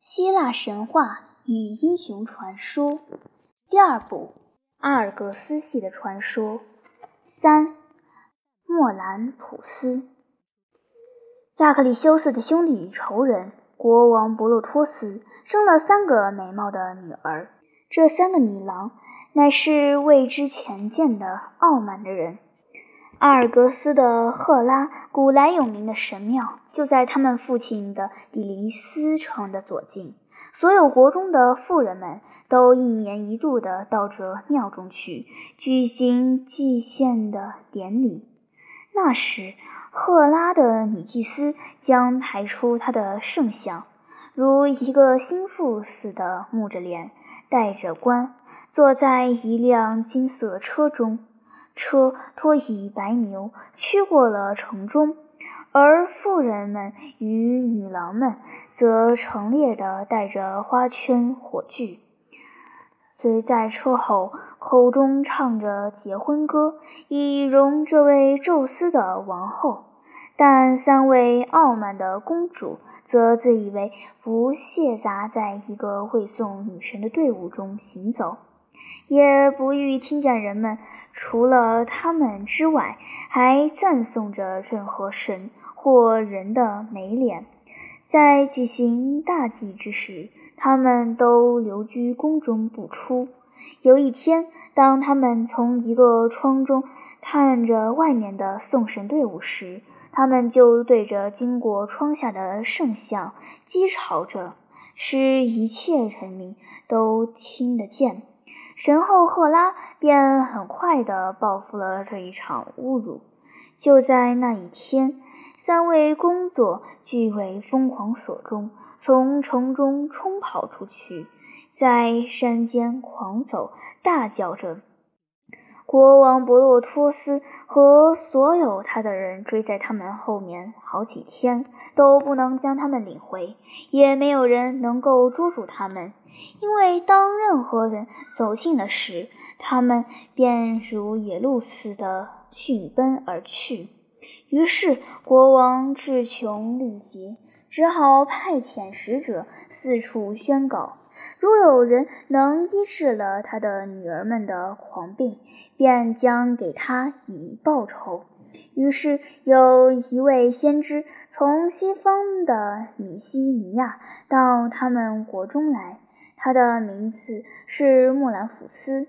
希腊神话与英雄传说第二部：阿尔格斯系的传说三。莫兰普斯，亚克利修斯的兄弟与仇人国王博洛托斯生了三个美貌的女儿。这三个女郎乃是未之前见的傲慢的人。阿尔戈斯的赫拉，古来有名的神庙，就在他们父亲的底林斯城的左近。所有国中的妇人们都一年一度的到这庙中去举行祭献的典礼。那时，赫拉的女祭司将抬出她的圣像，如一个心腹似的，木着脸，戴着冠，坐在一辆金色车中。车拖以白牛驱过了城中，而妇人们与女郎们则成列地带着花圈火炬，随在车后，口中唱着结婚歌，以容这位宙斯的王后。但三位傲慢的公主则自以为不屑杂在一个会送女神的队伍中行走。也不欲听见人们除了他们之外，还赞颂着任何神或人的美脸。在举行大祭之时，他们都留居宫中不出。有一天，当他们从一个窗中看着外面的送神队伍时，他们就对着经过窗下的圣像讥嘲着，使一切人民都听得见。神后赫拉便很快地报复了这一场侮辱。就在那一天，三位公作俱为疯狂所中，从城中冲跑出去，在山间狂走，大叫着。国王博洛托斯和所有他的人追在他们后面好几天，都不能将他们领回，也没有人能够捉住他们，因为当任何人走近了时，他们便如野鹿似的迅奔而去。于是国王志穷力竭，只好派遣使者四处宣告。如有人能医治了他的女儿们的狂病，便将给他以报酬。于是有一位先知从西方的米西尼亚到他们国中来，他的名字是穆兰福斯。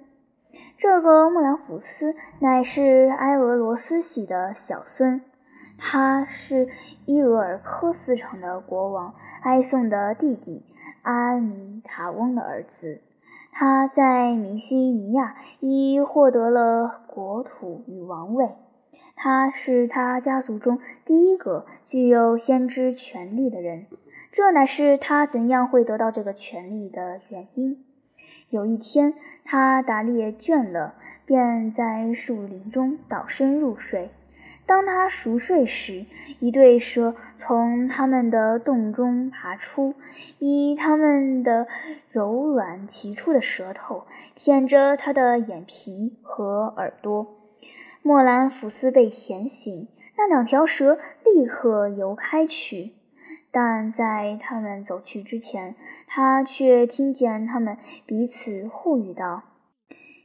这个穆兰福斯乃是埃俄罗斯系的小孙，他是伊俄尔科斯城的国王埃宋的弟弟。阿米塔翁的儿子，他在米西尼亚已获得了国土与王位。他是他家族中第一个具有先知权力的人，这乃是他怎样会得到这个权力的原因。有一天，他打猎倦了，便在树林中倒身入睡。当他熟睡时，一对蛇从他们的洞中爬出，以他们的柔软奇出的舌头舔着他的眼皮和耳朵。莫兰福斯被舔醒，那两条蛇立刻游开去。但在他们走去之前，他却听见他们彼此互语道。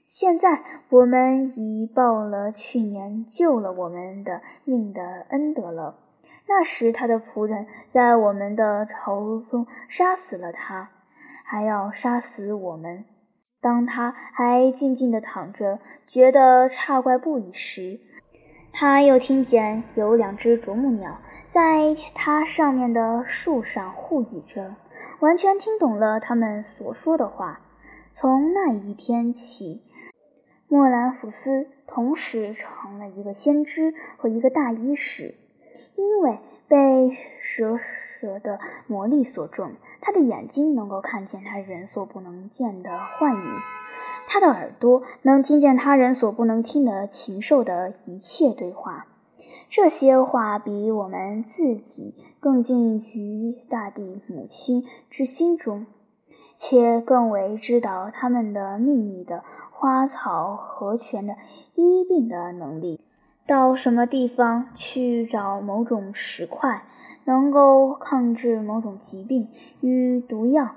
现在我们已报了去年救了我们的命的恩德了。那时他的仆人在我们的巢中杀死了他，还要杀死我们。当他还静静地躺着，觉得诧怪不已时，他又听见有两只啄木鸟在他上面的树上互语着，完全听懂了他们所说的话。从那一天起，莫兰福斯同时成了一个先知和一个大医师。因为被蛇蛇的魔力所中，他的眼睛能够看见他人所不能见的幻影，他的耳朵能听见他人所不能听的禽兽的一切对话。这些话比我们自己更近于大地母亲之心中。且更为知道他们的秘密的花草和泉的医病的能力。到什么地方去找某种石块，能够抗治某种疾病与毒药。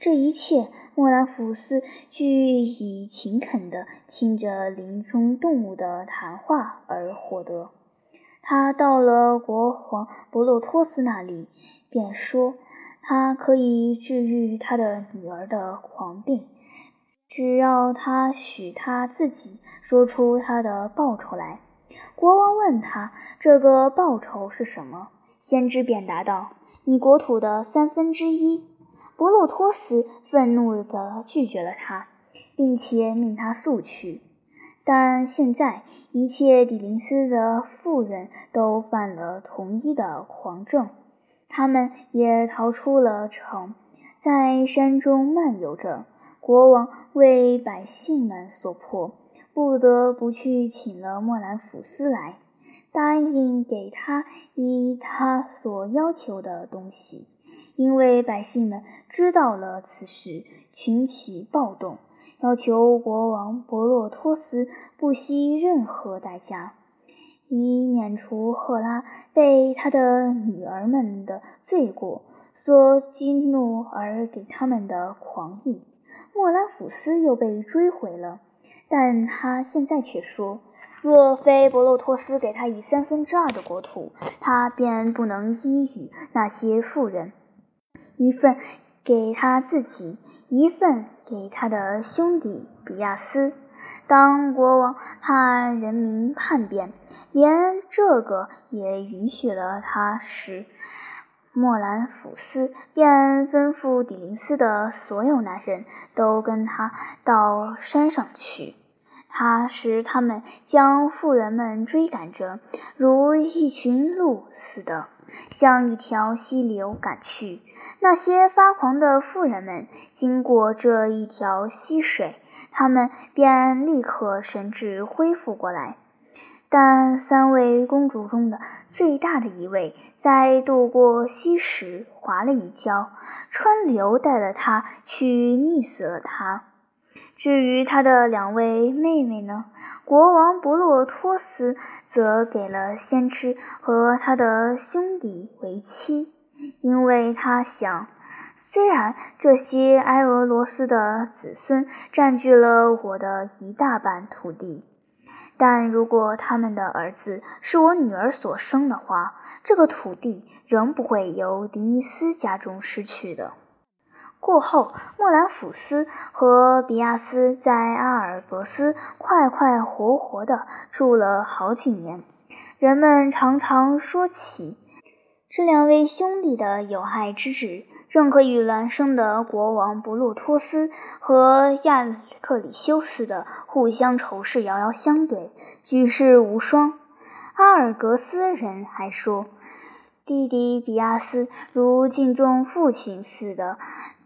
这一切，莫兰福斯俱以勤恳地听着林中动物的谈话而获得。他到了国王博洛托斯那里，便说他可以治愈他的女儿的狂病。只要他许他自己说出他的报酬来，国王问他这个报酬是什么，先知便答道：“你国土的三分之一。”博洛托斯愤怒地拒绝了他，并且命他速去。但现在一切底林斯的妇人都犯了同一的狂症，他们也逃出了城，在山中漫游着。国王为百姓们所迫，不得不去请了莫兰福斯来，答应给他依他所要求的东西。因为百姓们知道了此事，群起暴动，要求国王博洛托斯不惜任何代价，以免除赫拉被他的女儿们的罪过所激怒而给他们的狂意。莫兰福斯又被追回了，但他现在却说，若非博洛托斯给他以三分之二的国土，他便不能依与那些富人，一份给他自己，一份给他的兄弟比亚斯。当国王怕人民叛变，连这个也允许了他时，莫兰福斯便吩咐底林斯的所有男人都跟他到山上去。他使他们将妇人们追赶着，如一群鹿似的，向一条溪流赶去。那些发狂的妇人们经过这一条溪水，他们便立刻神智恢复过来。但三位公主中的最大的一位，在渡过溪时滑了一跤，川流带了她去溺死了她。至于他的两位妹妹呢？国王博洛托斯则给了先知和他的兄弟为妻，因为他想，虽然这些埃俄罗斯的子孙占据了我的一大半土地。但如果他们的儿子是我女儿所生的话，这个土地仍不会由迪尼斯家中失去的。过后，莫兰福斯和比亚斯在阿尔伯斯快快活活地住了好几年。人们常常说起这两位兄弟的有害之至，正可与孪生的国王布鲁托斯和亚克里修斯的互相仇视遥遥相对，举世无双。阿尔格斯人还说，弟弟比亚斯如敬重父亲似的，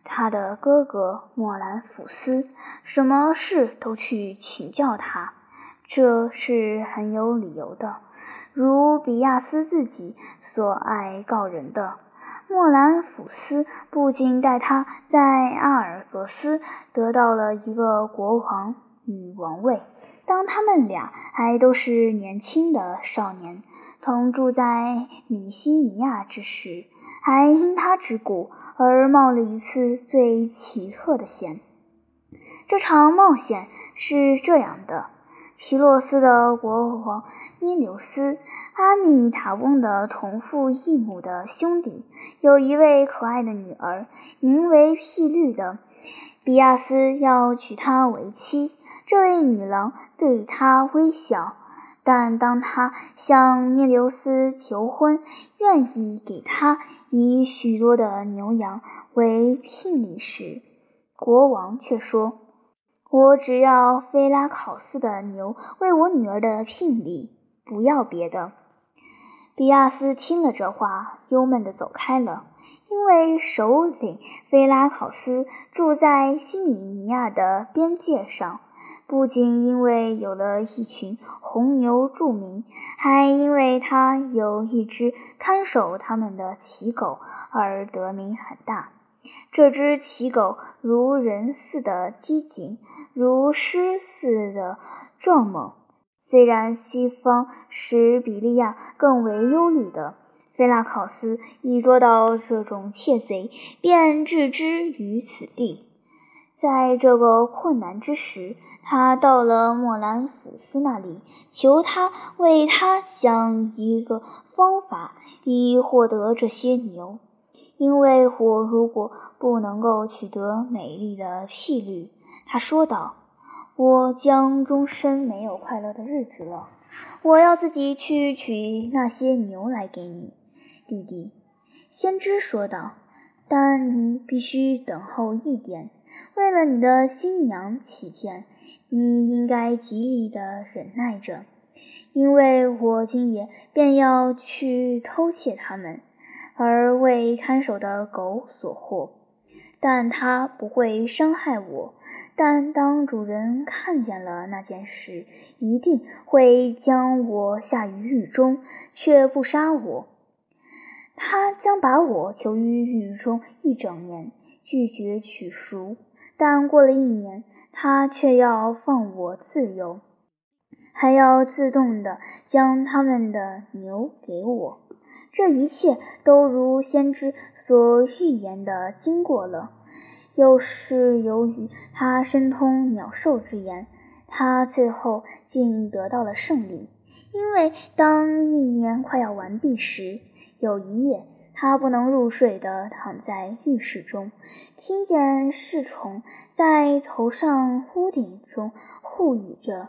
他的哥哥莫兰福斯什么事都去请教他，这是很有理由的，如比亚斯自己所爱告人的。莫兰福斯不仅带他在阿尔戈斯得到了一个国王与王位，当他们俩还都是年轻的少年，同住在米西尼亚之时，还因他之故而冒了一次最奇特的险。这场冒险是这样的：皮洛斯的国王伊留斯。阿米塔翁的同父异母的兄弟有一位可爱的女儿，名为碧绿的。比亚斯要娶她为妻。这位女郎对他微笑，但当他向涅留斯求婚，愿意给他以许多的牛羊为聘礼时，国王却说：“我只要菲拉考斯的牛为我女儿的聘礼，不要别的。”比亚斯听了这话，忧闷地走开了。因为首领菲拉考斯住在西米尼亚的边界上，不仅因为有了一群红牛著名，还因为他有一只看守他们的骑狗而得名很大。这只骑狗如人似的机警，如狮似的壮猛。虽然西方使比利亚更为忧虑的，菲拉考斯一捉到这种窃贼，便置之于死地。在这个困难之时，他到了莫兰福斯那里，求他为他想一个方法，以获得这些牛。因为我如果不能够取得美丽的匹率，他说道，我将终身没有快乐的日子了。我要自己去取那些牛来给你，弟弟。先知说道。但你必须等候一点，为了你的新娘起见，你应该极力的忍耐着，因为我今夜便要去偷窃他们。而为看守的狗所获，但它不会伤害我。但当主人看见了那件事，一定会将我下于狱中，却不杀我。他将把我囚于狱中一整年，拒绝取赎。但过了一年，他却要放我自由，还要自动的将他们的牛给我。这一切都如先知所预言的经过了，又是由于他深通鸟兽之言，他最后竟得到了胜利。因为当一年快要完毕时，有一夜，他不能入睡地躺在浴室中，听见侍从在头上屋顶中互语着。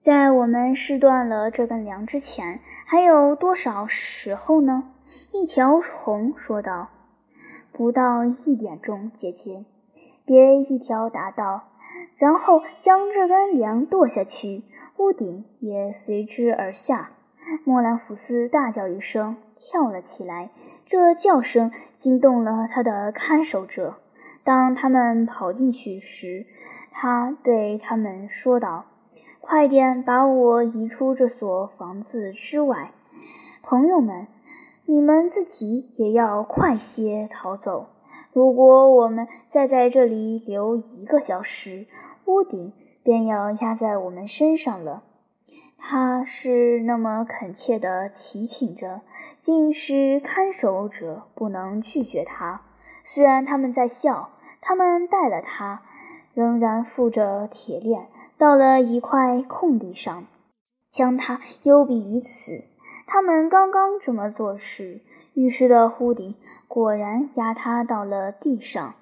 在我们试断了这根梁之前，还有多少时候呢？一条虫说道：“不到一点钟，姐姐。”别一条答道：“然后将这根梁剁下去，屋顶也随之而下。”莫兰福斯大叫一声，跳了起来。这叫声惊动了他的看守者。当他们跑进去时，他对他们说道。快点把我移出这所房子之外，朋友们，你们自己也要快些逃走。如果我们再在这里留一个小时，屋顶便要压在我们身上了。他是那么恳切地祈请着，竟是看守者不能拒绝他。虽然他们在笑，他们带了他，仍然负着铁链。到了一块空地上，将它幽闭于此。他们刚刚这么做时，浴室的屋顶果然压塌到了地上。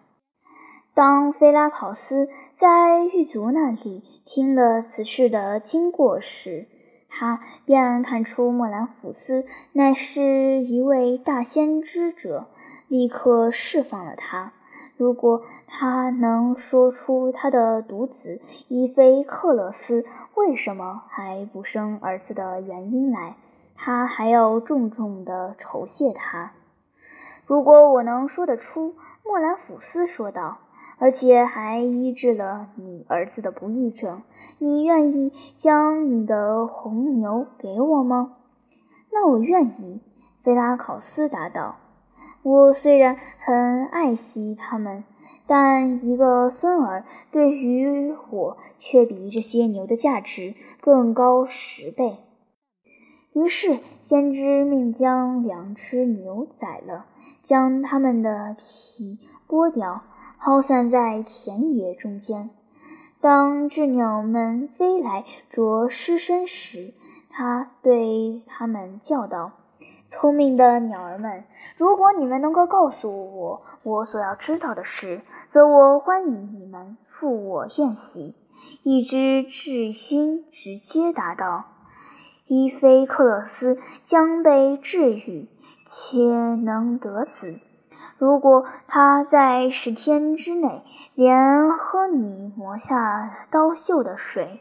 当菲拉考斯在狱卒那里听了此事的经过时，他便看出莫兰福斯乃是一位大先知者，立刻释放了他。如果他能说出他的独子伊菲克勒斯为什么还不生儿子的原因来，他还要重重地酬谢他。如果我能说得出，莫兰福斯说道，而且还医治了你儿子的不育症，你愿意将你的红牛给我吗？那我愿意。菲拉考斯答道。我虽然很爱惜他们，但一个孙儿对于我却比这些牛的价值更高十倍。于是，先知命将两只牛宰了，将它们的皮剥掉，抛散在田野中间。当鸷鸟们飞来啄尸身时，他对它们叫道：“聪明的鸟儿们！”如果你们能够告诉我我所要知道的事，则我欢迎你们赴我宴席。一只智星直接答道：“伊菲克勒斯将被治愈，且能得子。如果他在十天之内连喝你磨下刀锈的水，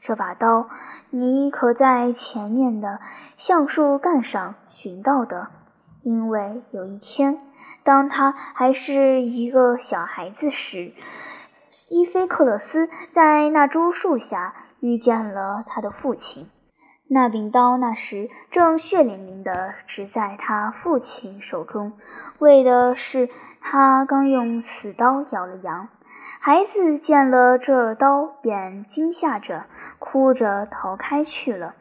这把刀你可在前面的橡树干上寻到的。”因为有一天，当他还是一个小孩子时，伊菲克勒斯在那株树下遇见了他的父亲。那柄刀那时正血淋淋地执在他父亲手中，为的是他刚用此刀咬了羊。孩子见了这刀，便惊吓着，哭着逃开去了。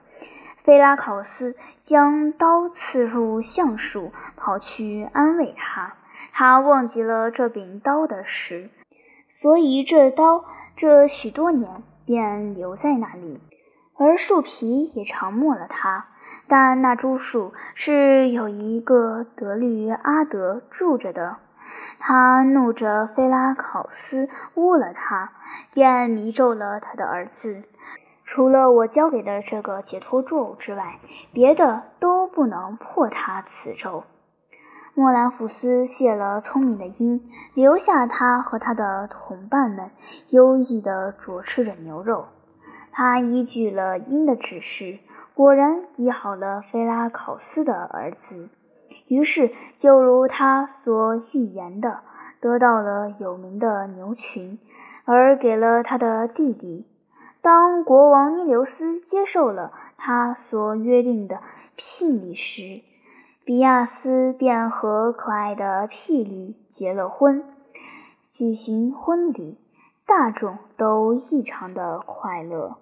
菲拉考斯将刀刺入橡树，跑去安慰他。他忘记了这柄刀的事，所以这刀这许多年便留在那里，而树皮也常没了它。但那株树是有一个德律阿德住着的，他怒着菲拉考斯污了他，便迷咒了他的儿子。除了我交给的这个解脱咒之外，别的都不能破他此咒。莫兰福斯谢了聪明的鹰，留下他和他的同伴们优异地啄吃着牛肉。他依据了鹰的指示。果然医好了菲拉考斯的儿子，于是就如他所预言的，得到了有名的牛群，而给了他的弟弟。当国王尼留斯接受了他所约定的聘礼时，比亚斯便和可爱的婢女结了婚，举行婚礼，大众都异常的快乐。